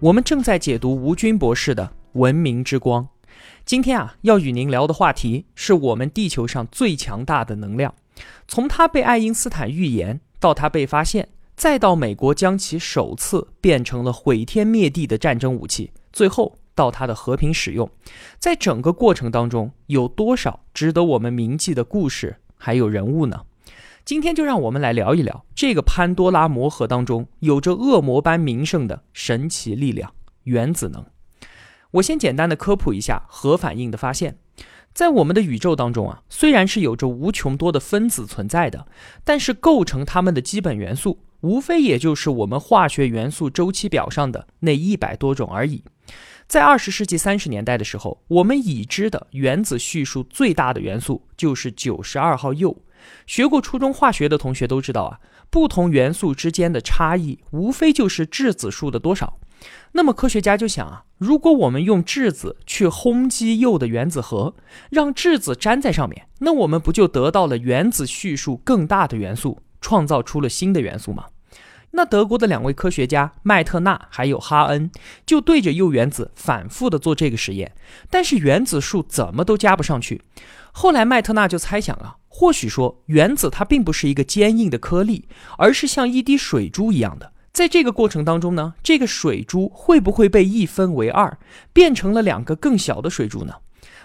我们正在解读吴军博士的《文明之光》。今天啊，要与您聊的话题是我们地球上最强大的能量。从它被爱因斯坦预言，到它被发现，再到美国将其首次变成了毁天灭地的战争武器，最后到它的和平使用，在整个过程当中，有多少值得我们铭记的故事，还有人物呢？今天就让我们来聊一聊这个潘多拉魔盒当中有着恶魔般名声的神奇力量——原子能。我先简单的科普一下核反应的发现。在我们的宇宙当中啊，虽然是有着无穷多的分子存在的，但是构成它们的基本元素，无非也就是我们化学元素周期表上的那一百多种而已。在二十世纪三十年代的时候，我们已知的原子序数最大的元素就是九十二号铀。学过初中化学的同学都知道啊，不同元素之间的差异无非就是质子数的多少。那么科学家就想啊，如果我们用质子去轰击铀的原子核，让质子粘在上面，那我们不就得到了原子序数更大的元素，创造出了新的元素吗？那德国的两位科学家麦特纳还有哈恩就对着铀原子反复的做这个实验，但是原子数怎么都加不上去。后来麦特纳就猜想啊。或许说，原子它并不是一个坚硬的颗粒，而是像一滴水珠一样的。在这个过程当中呢，这个水珠会不会被一分为二，变成了两个更小的水珠呢？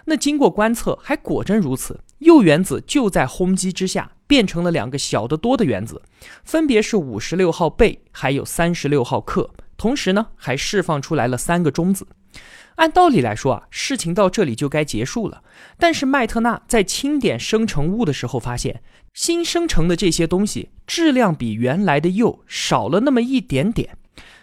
那经过观测，还果真如此。铀原子就在轰击之下，变成了两个小得多的原子，分别是五十六号钡，还有三十六号氪。同时呢，还释放出来了三个中子。按道理来说啊，事情到这里就该结束了。但是麦特纳在清点生成物的时候发现，新生成的这些东西质量比原来的铀少了那么一点点。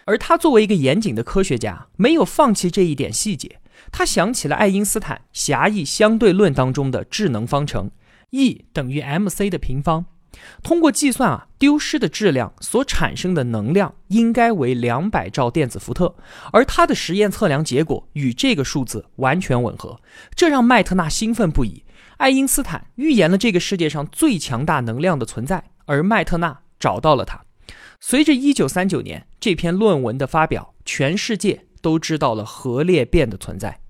而他作为一个严谨的科学家，没有放弃这一点细节。他想起了爱因斯坦狭义相对论当中的质能方程，E 等于 mc 的平方。通过计算啊，丢失的质量所产生的能量应该为两百兆电子伏特，而他的实验测量结果与这个数字完全吻合，这让麦特纳兴奋不已。爱因斯坦预言了这个世界上最强大能量的存在，而麦特纳找到了它。随着1939年这篇论文的发表，全世界都知道了核裂变的存在。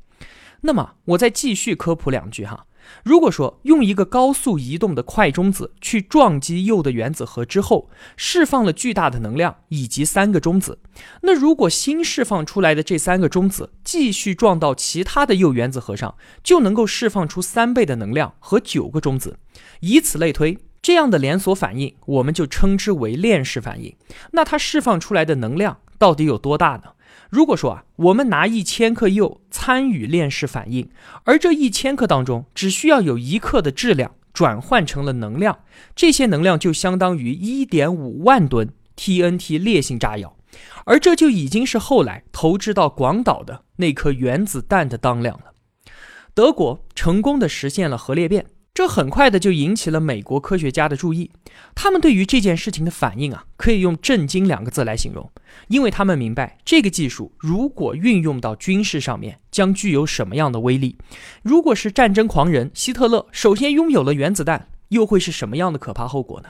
那么，我再继续科普两句哈。如果说用一个高速移动的快中子去撞击铀的原子核之后，释放了巨大的能量以及三个中子，那如果新释放出来的这三个中子继续撞到其他的铀原子核上，就能够释放出三倍的能量和九个中子，以此类推，这样的连锁反应我们就称之为链式反应。那它释放出来的能量到底有多大呢？如果说啊，我们拿一千克铀参与链式反应，而这一千克当中只需要有一克的质量转换成了能量，这些能量就相当于一点五万吨 TNT 烈性炸药，而这就已经是后来投掷到广岛的那颗原子弹的当量了。德国成功的实现了核裂变。这很快的就引起了美国科学家的注意，他们对于这件事情的反应啊，可以用震惊两个字来形容，因为他们明白这个技术如果运用到军事上面，将具有什么样的威力。如果是战争狂人希特勒首先拥有了原子弹，又会是什么样的可怕后果呢？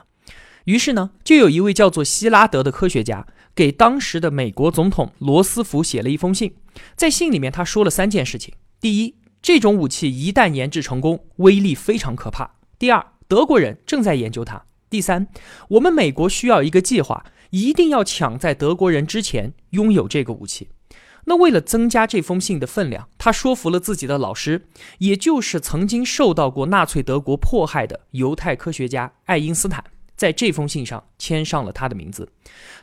于是呢，就有一位叫做希拉德的科学家，给当时的美国总统罗斯福写了一封信，在信里面他说了三件事情：第一，这种武器一旦研制成功，威力非常可怕。第二，德国人正在研究它。第三，我们美国需要一个计划，一定要抢在德国人之前拥有这个武器。那为了增加这封信的分量，他说服了自己的老师，也就是曾经受到过纳粹德国迫害的犹太科学家爱因斯坦，在这封信上签上了他的名字。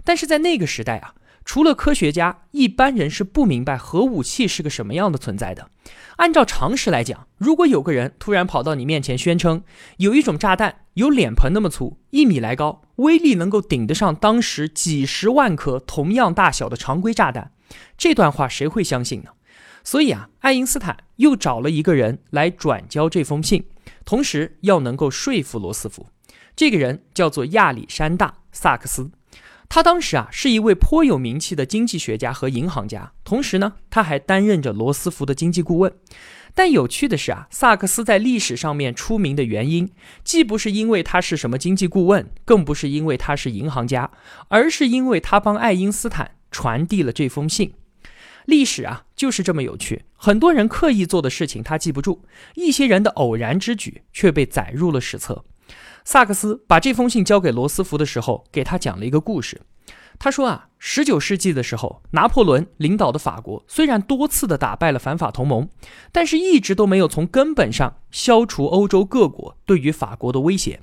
但是在那个时代啊。除了科学家，一般人是不明白核武器是个什么样的存在的。按照常识来讲，如果有个人突然跑到你面前宣称有一种炸弹有脸盆那么粗，一米来高，威力能够顶得上当时几十万颗同样大小的常规炸弹，这段话谁会相信呢？所以啊，爱因斯坦又找了一个人来转交这封信，同时要能够说服罗斯福。这个人叫做亚历山大·萨克斯。他当时啊是一位颇有名气的经济学家和银行家，同时呢他还担任着罗斯福的经济顾问。但有趣的是啊，萨克斯在历史上面出名的原因，既不是因为他是什么经济顾问，更不是因为他是银行家，而是因为他帮爱因斯坦传递了这封信。历史啊就是这么有趣，很多人刻意做的事情他记不住，一些人的偶然之举却被载入了史册。萨克斯把这封信交给罗斯福的时候，给他讲了一个故事。他说啊，十九世纪的时候，拿破仑领导的法国虽然多次的打败了反法同盟，但是一直都没有从根本上消除欧洲各国对于法国的威胁。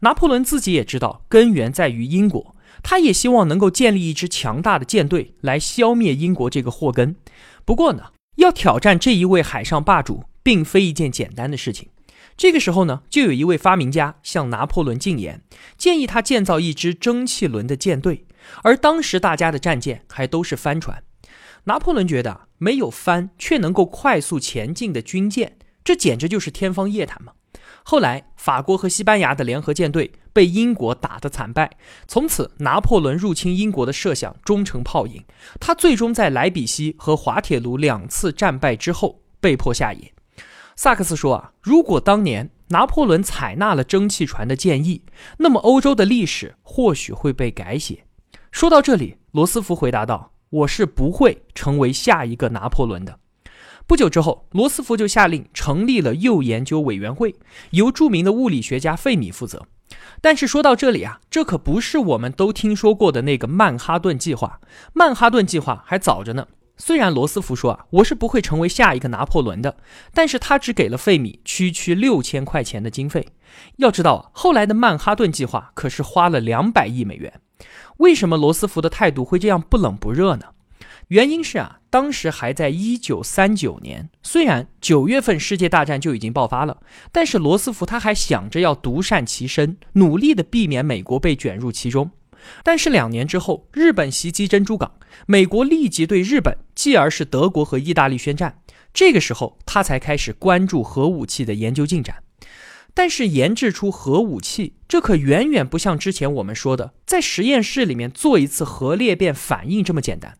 拿破仑自己也知道根源在于英国，他也希望能够建立一支强大的舰队来消灭英国这个祸根。不过呢，要挑战这一位海上霸主，并非一件简单的事情。这个时候呢，就有一位发明家向拿破仑进言，建议他建造一支蒸汽轮的舰队。而当时大家的战舰还都是帆船。拿破仑觉得没有帆却能够快速前进的军舰，这简直就是天方夜谭嘛。后来，法国和西班牙的联合舰队被英国打得惨败，从此拿破仑入侵英国的设想终成泡影。他最终在莱比锡和滑铁卢两次战败之后被迫下野。萨克斯说啊，如果当年拿破仑采纳了蒸汽船的建议，那么欧洲的历史或许会被改写。说到这里，罗斯福回答道：“我是不会成为下一个拿破仑的。”不久之后，罗斯福就下令成立了铀研究委员会，由著名的物理学家费米负责。但是说到这里啊，这可不是我们都听说过的那个曼哈顿计划，曼哈顿计划还早着呢。虽然罗斯福说啊，我是不会成为下一个拿破仑的，但是他只给了费米区区六千块钱的经费。要知道啊，后来的曼哈顿计划可是花了两百亿美元。为什么罗斯福的态度会这样不冷不热呢？原因是啊，当时还在一九三九年，虽然九月份世界大战就已经爆发了，但是罗斯福他还想着要独善其身，努力的避免美国被卷入其中。但是两年之后，日本袭击珍珠港，美国立即对日本，继而是德国和意大利宣战。这个时候，他才开始关注核武器的研究进展。但是研制出核武器，这可远远不像之前我们说的，在实验室里面做一次核裂变反应这么简单。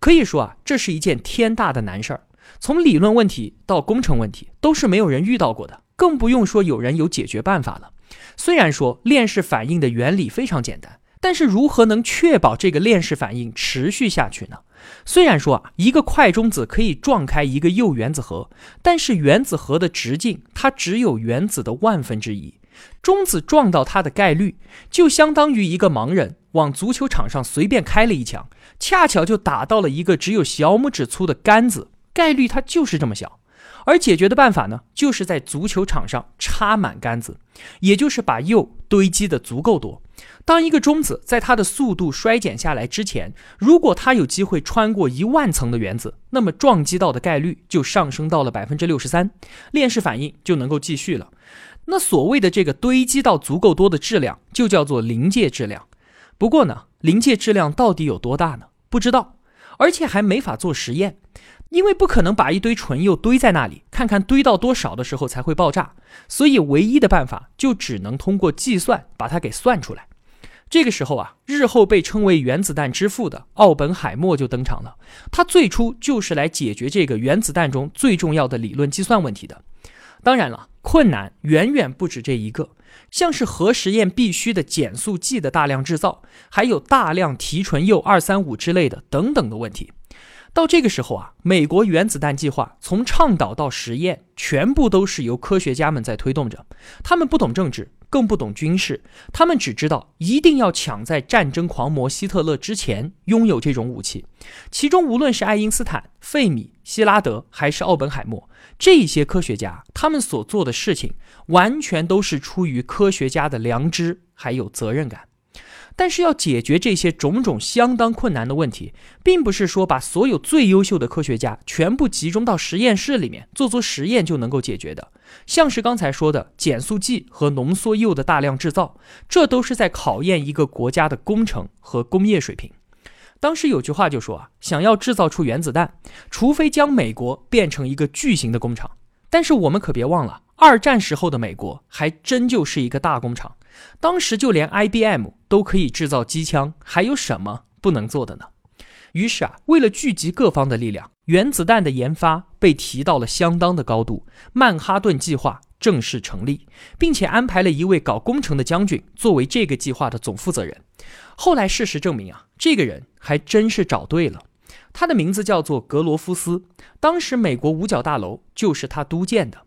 可以说啊，这是一件天大的难事儿。从理论问题到工程问题，都是没有人遇到过的，更不用说有人有解决办法了。虽然说链式反应的原理非常简单。但是如何能确保这个链式反应持续下去呢？虽然说啊，一个快中子可以撞开一个铀原子核，但是原子核的直径它只有原子的万分之一，中子撞到它的概率就相当于一个盲人往足球场上随便开了一枪，恰巧就打到了一个只有小拇指粗的杆子，概率它就是这么小。而解决的办法呢，就是在足球场上插满杆子，也就是把铀堆积的足够多。当一个中子在它的速度衰减下来之前，如果它有机会穿过一万层的原子，那么撞击到的概率就上升到了百分之六十三，链式反应就能够继续了。那所谓的这个堆积到足够多的质量，就叫做临界质量。不过呢，临界质量到底有多大呢？不知道，而且还没法做实验，因为不可能把一堆纯铀堆在那里，看看堆到多少的时候才会爆炸。所以唯一的办法就只能通过计算把它给算出来。这个时候啊，日后被称为原子弹之父的奥本海默就登场了。他最初就是来解决这个原子弹中最重要的理论计算问题的。当然了，困难远远不止这一个，像是核实验必须的减速剂的大量制造，还有大量提纯铀二三五之类的等等的问题。到这个时候啊，美国原子弹计划从倡导到实验，全部都是由科学家们在推动着。他们不懂政治。更不懂军事，他们只知道一定要抢在战争狂魔希特勒之前拥有这种武器。其中，无论是爱因斯坦、费米、希拉德，还是奥本海默这些科学家，他们所做的事情完全都是出于科学家的良知还有责任感。但是要解决这些种种相当困难的问题，并不是说把所有最优秀的科学家全部集中到实验室里面做做实验就能够解决的。像是刚才说的减速剂和浓缩铀的大量制造，这都是在考验一个国家的工程和工业水平。当时有句话就说啊，想要制造出原子弹，除非将美国变成一个巨型的工厂。但是我们可别忘了，二战时候的美国还真就是一个大工厂。当时就连 IBM 都可以制造机枪，还有什么不能做的呢？于是啊，为了聚集各方的力量，原子弹的研发被提到了相当的高度。曼哈顿计划正式成立，并且安排了一位搞工程的将军作为这个计划的总负责人。后来事实证明啊，这个人还真是找对了。他的名字叫做格罗夫斯，当时美国五角大楼就是他督建的。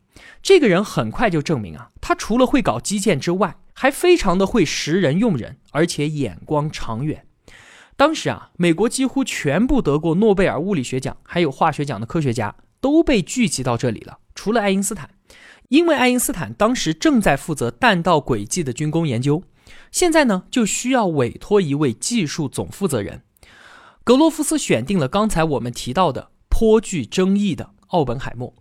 这个人很快就证明啊，他除了会搞基建之外，还非常的会识人用人，而且眼光长远。当时啊，美国几乎全部得过诺贝尔物理学奖还有化学奖的科学家都被聚集到这里了，除了爱因斯坦，因为爱因斯坦当时正在负责弹道轨迹的军工研究，现在呢就需要委托一位技术总负责人。格罗夫斯选定了刚才我们提到的颇具争议的奥本海默。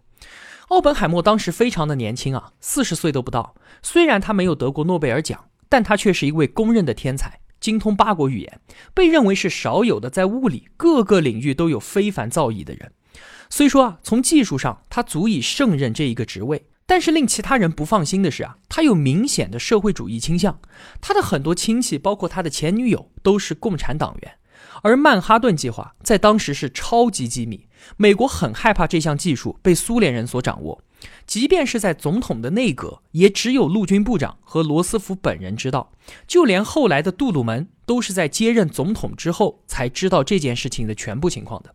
奥本海默当时非常的年轻啊，四十岁都不到。虽然他没有得过诺贝尔奖，但他却是一位公认的天才，精通八国语言，被认为是少有的在物理各个领域都有非凡造诣的人。虽说啊，从技术上他足以胜任这一个职位，但是令其他人不放心的是啊，他有明显的社会主义倾向。他的很多亲戚，包括他的前女友，都是共产党员。而曼哈顿计划在当时是超级机密，美国很害怕这项技术被苏联人所掌握。即便是在总统的内阁，也只有陆军部长和罗斯福本人知道。就连后来的杜鲁门，都是在接任总统之后才知道这件事情的全部情况的。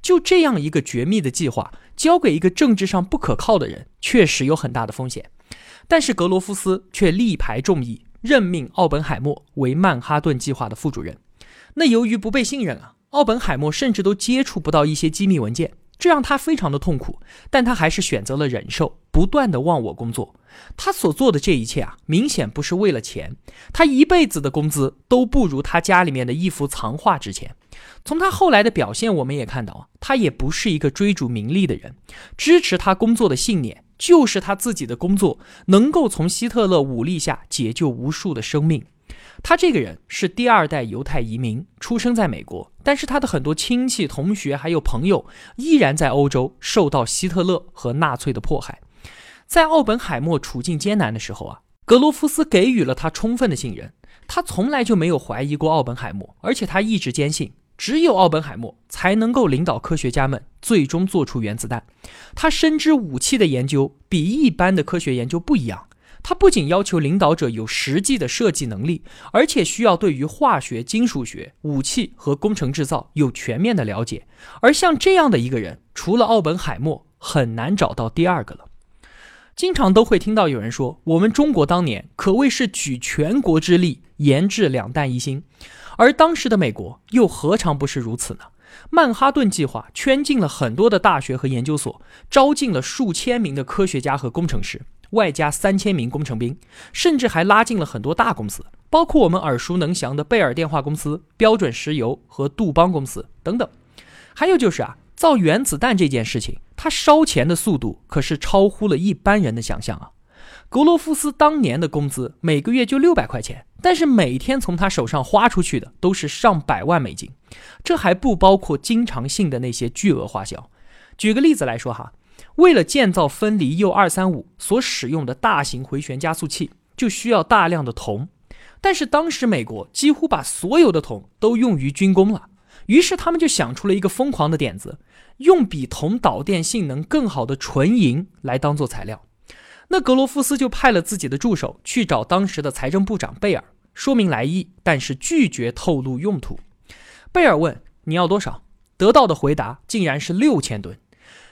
就这样一个绝密的计划，交给一个政治上不可靠的人，确实有很大的风险。但是格罗夫斯却力排众议，任命奥本海默为曼哈顿计划的副主任。那由于不被信任啊，奥本海默甚至都接触不到一些机密文件，这让他非常的痛苦。但他还是选择了忍受，不断的忘我工作。他所做的这一切啊，明显不是为了钱。他一辈子的工资都不如他家里面的一幅藏画值钱。从他后来的表现，我们也看到啊，他也不是一个追逐名利的人。支持他工作的信念，就是他自己的工作能够从希特勒武力下解救无数的生命。他这个人是第二代犹太移民，出生在美国，但是他的很多亲戚、同学还有朋友依然在欧洲受到希特勒和纳粹的迫害。在奥本海默处境艰难的时候啊，格罗夫斯给予了他充分的信任，他从来就没有怀疑过奥本海默，而且他一直坚信，只有奥本海默才能够领导科学家们最终做出原子弹。他深知武器的研究比一般的科学研究不一样。他不仅要求领导者有实际的设计能力，而且需要对于化学、金属学、武器和工程制造有全面的了解。而像这样的一个人，除了奥本海默，很难找到第二个了。经常都会听到有人说，我们中国当年可谓是举全国之力研制两弹一星，而当时的美国又何尝不是如此呢？曼哈顿计划圈进了很多的大学和研究所，招进了数千名的科学家和工程师。外加三千名工程兵，甚至还拉进了很多大公司，包括我们耳熟能详的贝尔电话公司、标准石油和杜邦公司等等。还有就是啊，造原子弹这件事情，它烧钱的速度可是超乎了一般人的想象啊。格罗夫斯当年的工资每个月就六百块钱，但是每天从他手上花出去的都是上百万美金，这还不包括经常性的那些巨额花销。举个例子来说哈。为了建造分离铀二三五所使用的大型回旋加速器，就需要大量的铜。但是当时美国几乎把所有的铜都用于军工了，于是他们就想出了一个疯狂的点子，用比铜导电性能更好的纯银来当做材料。那格罗夫斯就派了自己的助手去找当时的财政部长贝尔，说明来意，但是拒绝透露用途。贝尔问你要多少，得到的回答竟然是六千吨。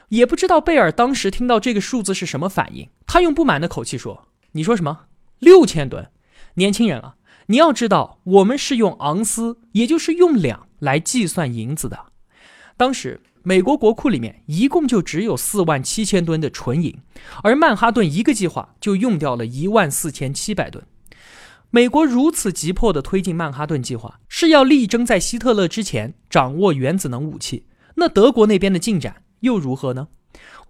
也不知道贝尔当时听到这个数字是什么反应。他用不满的口气说：“你说什么？六千吨？年轻人啊，你要知道，我们是用盎司，也就是用两来计算银子的。当时美国国库里面一共就只有四万七千吨的纯银，而曼哈顿一个计划就用掉了一万四千七百吨。美国如此急迫地推进曼哈顿计划，是要力争在希特勒之前掌握原子能武器。那德国那边的进展又如何呢？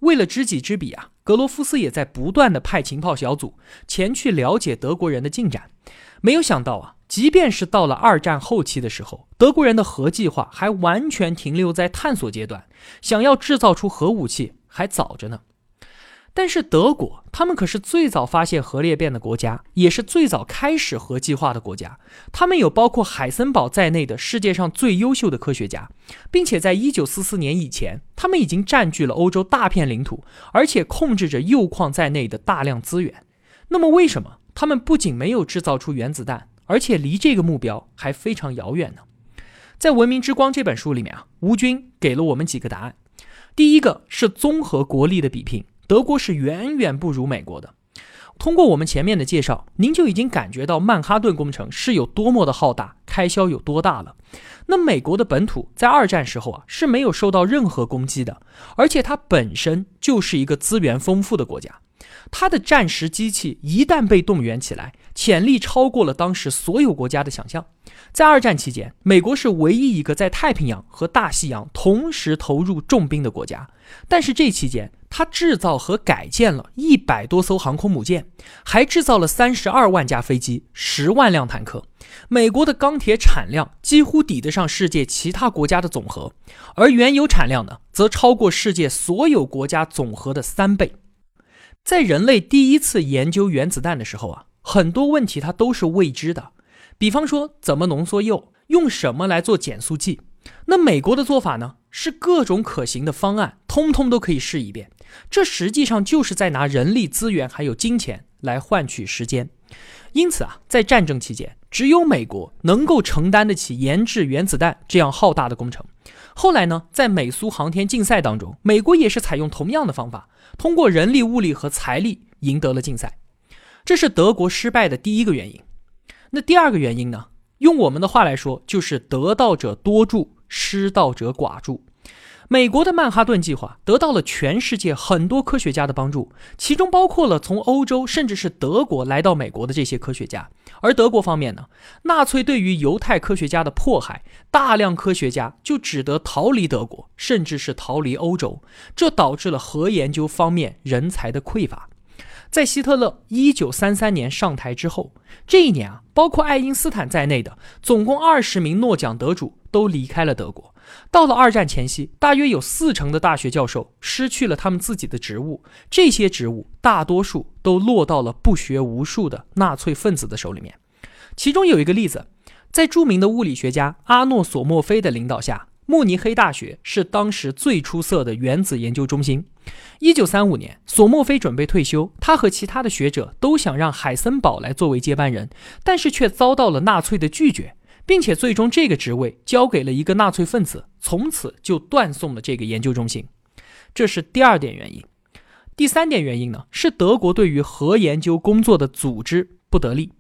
为了知己知彼啊，格罗夫斯也在不断的派情报小组前去了解德国人的进展。没有想到啊，即便是到了二战后期的时候，德国人的核计划还完全停留在探索阶段，想要制造出核武器还早着呢。但是德国，他们可是最早发现核裂变的国家，也是最早开始核计划的国家。他们有包括海森堡在内的世界上最优秀的科学家，并且在一九四四年以前，他们已经占据了欧洲大片领土，而且控制着铀矿在内的大量资源。那么，为什么他们不仅没有制造出原子弹，而且离这个目标还非常遥远呢？在《文明之光》这本书里面啊，吴军给了我们几个答案。第一个是综合国力的比拼。德国是远远不如美国的。通过我们前面的介绍，您就已经感觉到曼哈顿工程是有多么的浩大，开销有多大了。那美国的本土在二战时候啊是没有受到任何攻击的，而且它本身就是一个资源丰富的国家。它的战时机器一旦被动员起来，潜力超过了当时所有国家的想象。在二战期间，美国是唯一一个在太平洋和大西洋同时投入重兵的国家。但是这期间，它制造和改建了一百多艘航空母舰，还制造了三十二万架飞机、十万辆坦克。美国的钢铁产量几乎抵得上世界其他国家的总和，而原油产量呢，则超过世界所有国家总和的三倍。在人类第一次研究原子弹的时候啊，很多问题它都是未知的，比方说怎么浓缩铀，用什么来做减速剂。那美国的做法呢，是各种可行的方案，通通都可以试一遍。这实际上就是在拿人力资源还有金钱来换取时间。因此啊，在战争期间，只有美国能够承担得起研制原子弹这样浩大的工程。后来呢，在美苏航天竞赛当中，美国也是采用同样的方法。通过人力、物力和财力赢得了竞赛，这是德国失败的第一个原因。那第二个原因呢？用我们的话来说，就是得道者多助，失道者寡助。美国的曼哈顿计划得到了全世界很多科学家的帮助，其中包括了从欧洲甚至是德国来到美国的这些科学家。而德国方面呢，纳粹对于犹太科学家的迫害，大量科学家就只得逃离德国，甚至是逃离欧洲，这导致了核研究方面人才的匮乏。在希特勒一九三三年上台之后，这一年啊，包括爱因斯坦在内的总共二十名诺奖得主都离开了德国。到了二战前夕，大约有四成的大学教授失去了他们自己的职务，这些职务大多数都落到了不学无术的纳粹分子的手里面。其中有一个例子，在著名的物理学家阿诺·索莫菲的领导下。慕尼黑大学是当时最出色的原子研究中心。一九三五年，索莫菲准备退休，他和其他的学者都想让海森堡来作为接班人，但是却遭到了纳粹的拒绝，并且最终这个职位交给了一个纳粹分子，从此就断送了这个研究中心。这是第二点原因。第三点原因呢，是德国对于核研究工作的组织不得力。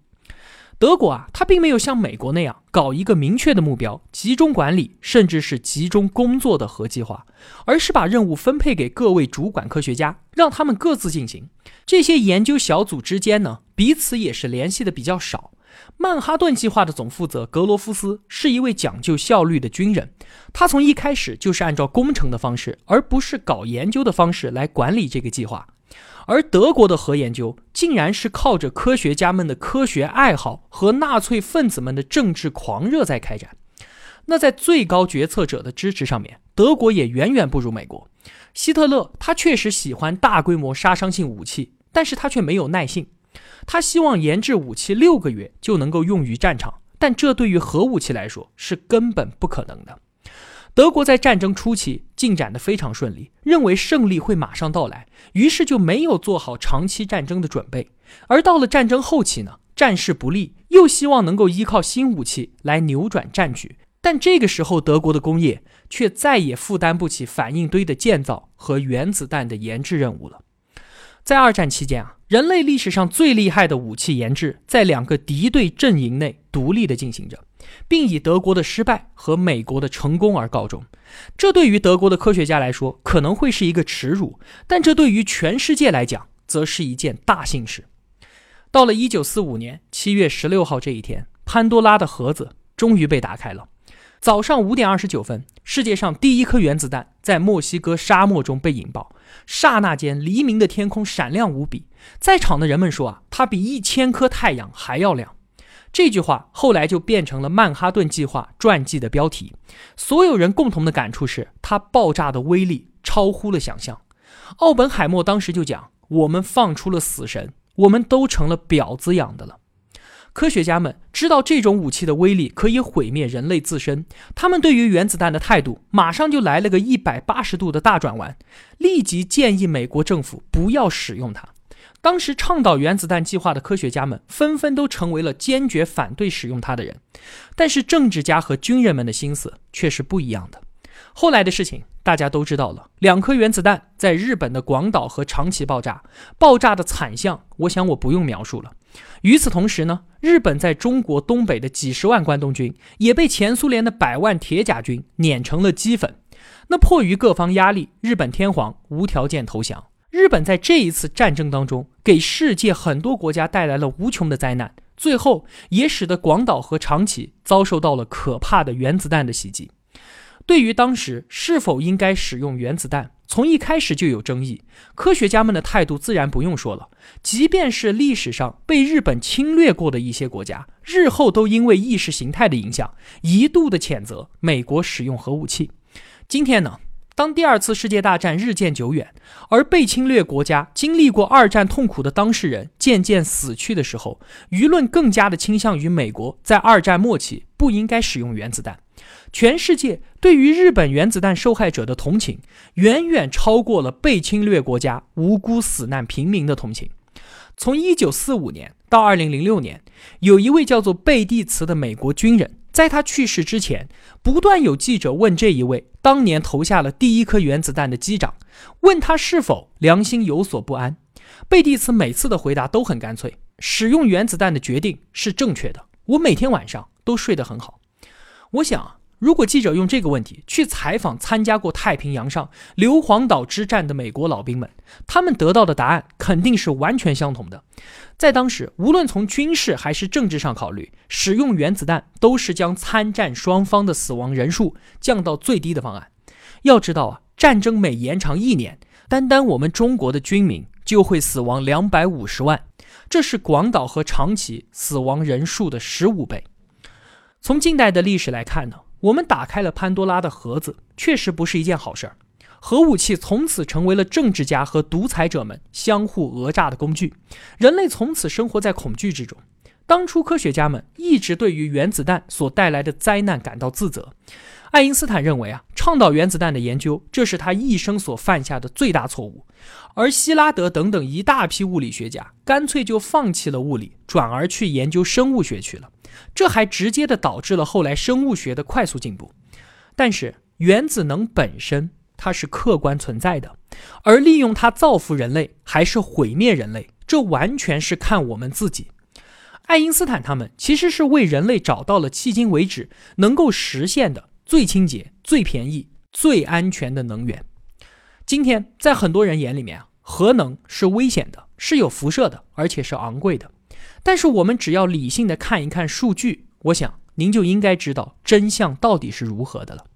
德国啊，它并没有像美国那样搞一个明确的目标、集中管理，甚至是集中工作的核计划，而是把任务分配给各位主管科学家，让他们各自进行。这些研究小组之间呢，彼此也是联系的比较少。曼哈顿计划的总负责格罗夫斯是一位讲究效率的军人，他从一开始就是按照工程的方式，而不是搞研究的方式来管理这个计划。而德国的核研究竟然是靠着科学家们的科学爱好和纳粹分子们的政治狂热在开展。那在最高决策者的支持上面，德国也远远不如美国。希特勒他确实喜欢大规模杀伤性武器，但是他却没有耐性。他希望研制武器六个月就能够用于战场，但这对于核武器来说是根本不可能的。德国在战争初期进展得非常顺利，认为胜利会马上到来，于是就没有做好长期战争的准备。而到了战争后期呢，战事不利，又希望能够依靠新武器来扭转战局。但这个时候，德国的工业却再也负担不起反应堆的建造和原子弹的研制任务了。在二战期间啊，人类历史上最厉害的武器研制，在两个敌对阵营内独立地进行着。并以德国的失败和美国的成功而告终。这对于德国的科学家来说可能会是一个耻辱，但这对于全世界来讲则是一件大幸事。到了一九四五年七月十六号这一天，潘多拉的盒子终于被打开了。早上五点二十九分，世界上第一颗原子弹在墨西哥沙漠中被引爆，刹那间，黎明的天空闪亮无比。在场的人们说啊，它比一千颗太阳还要亮。这句话后来就变成了曼哈顿计划传记的标题。所有人共同的感触是，它爆炸的威力超乎了想象。奥本海默当时就讲：“我们放出了死神，我们都成了婊子养的了。”科学家们知道这种武器的威力可以毁灭人类自身，他们对于原子弹的态度马上就来了个一百八十度的大转弯，立即建议美国政府不要使用它。当时倡导原子弹计划的科学家们纷纷都成为了坚决反对使用它的人，但是政治家和军人们的心思却是不一样的。后来的事情大家都知道了，两颗原子弹在日本的广岛和长崎爆炸，爆炸的惨象，我想我不用描述了。与此同时呢，日本在中国东北的几十万关东军也被前苏联的百万铁甲军碾成了齑粉。那迫于各方压力，日本天皇无条件投降。日本在这一次战争当中，给世界很多国家带来了无穷的灾难，最后也使得广岛和长崎遭受到了可怕的原子弹的袭击。对于当时是否应该使用原子弹，从一开始就有争议。科学家们的态度自然不用说了，即便是历史上被日本侵略过的一些国家，日后都因为意识形态的影响，一度的谴责美国使用核武器。今天呢？当第二次世界大战日渐久远，而被侵略国家经历过二战痛苦的当事人渐渐死去的时候，舆论更加的倾向于美国在二战末期不应该使用原子弹。全世界对于日本原子弹受害者的同情，远远超过了被侵略国家无辜死难平民的同情。从1945年到2006年，有一位叫做贝蒂茨的美国军人。在他去世之前，不断有记者问这一位当年投下了第一颗原子弹的机长，问他是否良心有所不安。贝蒂茨每次的回答都很干脆：使用原子弹的决定是正确的，我每天晚上都睡得很好。我想。如果记者用这个问题去采访参加过太平洋上硫磺岛之战的美国老兵们，他们得到的答案肯定是完全相同的。在当时，无论从军事还是政治上考虑，使用原子弹都是将参战双方的死亡人数降到最低的方案。要知道啊，战争每延长一年，单单我们中国的军民就会死亡两百五十万，这是广岛和长崎死亡人数的十五倍。从近代的历史来看呢？我们打开了潘多拉的盒子，确实不是一件好事儿。核武器从此成为了政治家和独裁者们相互讹诈的工具，人类从此生活在恐惧之中。当初科学家们一直对于原子弹所带来的灾难感到自责。爱因斯坦认为啊，倡导原子弹的研究，这是他一生所犯下的最大错误。而希拉德等等一大批物理学家，干脆就放弃了物理，转而去研究生物学去了。这还直接的导致了后来生物学的快速进步。但是原子能本身它是客观存在的，而利用它造福人类还是毁灭人类，这完全是看我们自己。爱因斯坦他们其实是为人类找到了迄今为止能够实现的最清洁、最便宜、最安全的能源。今天在很多人眼里面啊，核能是危险的，是有辐射的，而且是昂贵的。但是我们只要理性的看一看数据，我想您就应该知道真相到底是如何的了。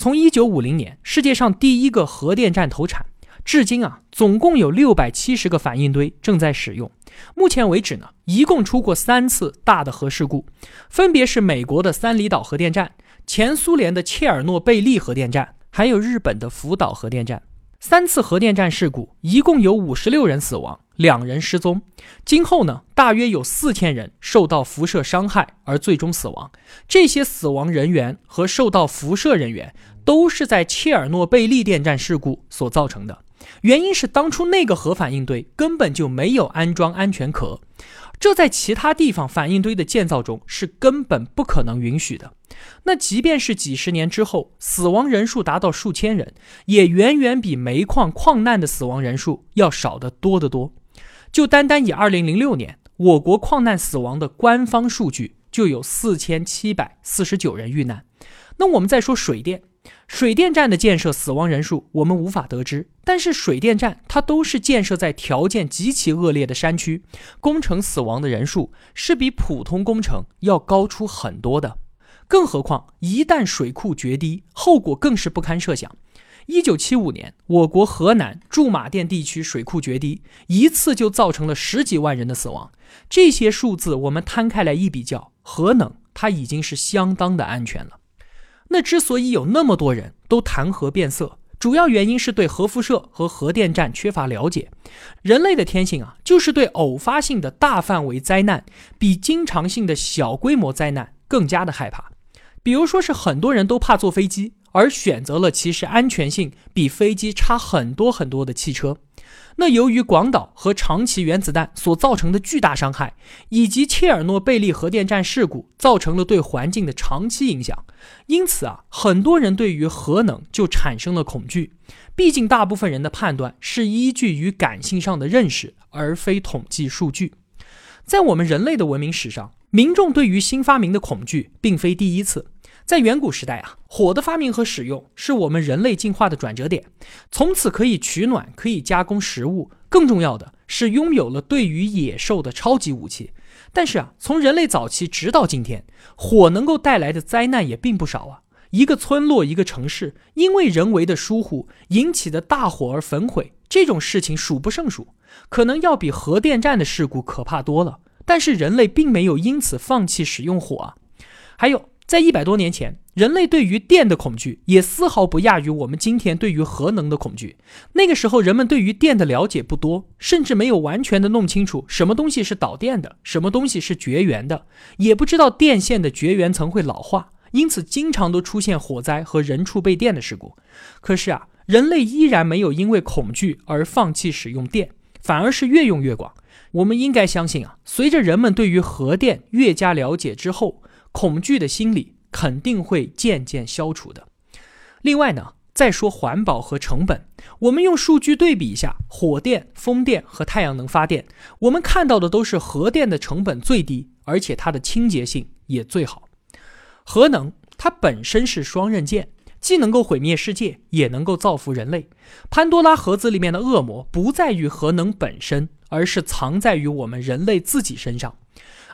从一九五零年世界上第一个核电站投产至今啊，总共有六百七十个反应堆正在使用。目前为止呢，一共出过三次大的核事故，分别是美国的三里岛核电站、前苏联的切尔诺贝利核电站，还有日本的福岛核电站。三次核电站事故，一共有五十六人死亡。两人失踪，今后呢，大约有四千人受到辐射伤害而最终死亡。这些死亡人员和受到辐射人员都是在切尔诺贝利电站事故所造成的。原因是当初那个核反应堆根本就没有安装安全壳。这在其他地方反应堆的建造中是根本不可能允许的。那即便是几十年之后，死亡人数达到数千人，也远远比煤矿矿难的死亡人数要少得多得多。就单单以2006年我国矿难死亡的官方数据，就有4749人遇难。那我们再说水电，水电站的建设死亡人数我们无法得知，但是水电站它都是建设在条件极其恶劣的山区，工程死亡的人数是比普通工程要高出很多的。更何况一旦水库决堤，后果更是不堪设想。一九七五年，我国河南驻马店地区水库决堤，一次就造成了十几万人的死亡。这些数字我们摊开来一比较，核能它已经是相当的安全了。那之所以有那么多人都谈核变色，主要原因是对核辐射和核电站缺乏了解。人类的天性啊，就是对偶发性的大范围灾难比经常性的小规模灾难更加的害怕。比如说是很多人都怕坐飞机。而选择了其实安全性比飞机差很多很多的汽车。那由于广岛和长崎原子弹所造成的巨大伤害，以及切尔诺贝利核电站事故造成了对环境的长期影响，因此啊，很多人对于核能就产生了恐惧。毕竟大部分人的判断是依据于感性上的认识，而非统计数据。在我们人类的文明史上，民众对于新发明的恐惧并非第一次。在远古时代啊，火的发明和使用是我们人类进化的转折点，从此可以取暖，可以加工食物，更重要的是拥有了对于野兽的超级武器。但是啊，从人类早期直到今天，火能够带来的灾难也并不少啊。一个村落、一个城市因为人为的疏忽引起的大火而焚毁，这种事情数不胜数，可能要比核电站的事故可怕多了。但是人类并没有因此放弃使用火啊，还有。在一百多年前，人类对于电的恐惧也丝毫不亚于我们今天对于核能的恐惧。那个时候，人们对于电的了解不多，甚至没有完全的弄清楚什么东西是导电的，什么东西是绝缘的，也不知道电线的绝缘层会老化，因此经常都出现火灾和人畜被电的事故。可是啊，人类依然没有因为恐惧而放弃使用电，反而是越用越广。我们应该相信啊，随着人们对于核电越加了解之后。恐惧的心理肯定会渐渐消除的。另外呢，再说环保和成本，我们用数据对比一下，火电、风电和太阳能发电，我们看到的都是核电的成本最低，而且它的清洁性也最好。核能它本身是双刃剑，既能够毁灭世界，也能够造福人类。潘多拉盒子里面的恶魔不在于核能本身，而是藏在于我们人类自己身上。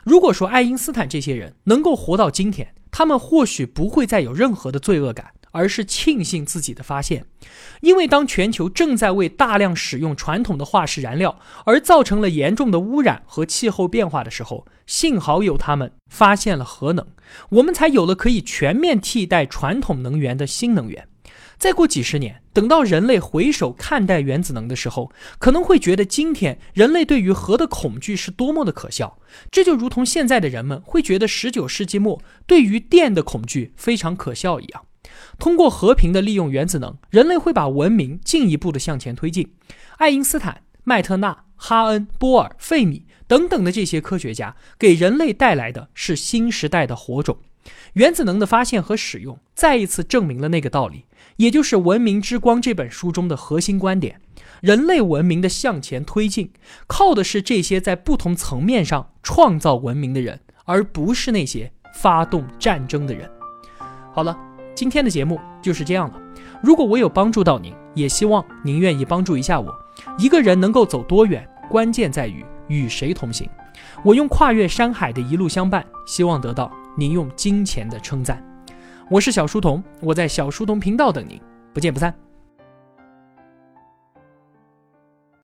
如果说爱因斯坦这些人能够活到今天，他们或许不会再有任何的罪恶感，而是庆幸自己的发现。因为当全球正在为大量使用传统的化石燃料而造成了严重的污染和气候变化的时候，幸好有他们发现了核能，我们才有了可以全面替代传统能源的新能源。再过几十年，等到人类回首看待原子能的时候，可能会觉得今天人类对于核的恐惧是多么的可笑。这就如同现在的人们会觉得十九世纪末对于电的恐惧非常可笑一样。通过和平的利用原子能，人类会把文明进一步的向前推进。爱因斯坦、麦特纳、哈恩、波尔、费米等等的这些科学家，给人类带来的是新时代的火种。原子能的发现和使用，再一次证明了那个道理。也就是《文明之光》这本书中的核心观点：人类文明的向前推进，靠的是这些在不同层面上创造文明的人，而不是那些发动战争的人。好了，今天的节目就是这样了。如果我有帮助到您，也希望您愿意帮助一下我。一个人能够走多远，关键在于与谁同行。我用跨越山海的一路相伴，希望得到您用金钱的称赞。我是小书童，我在小书童频道等您，不见不散。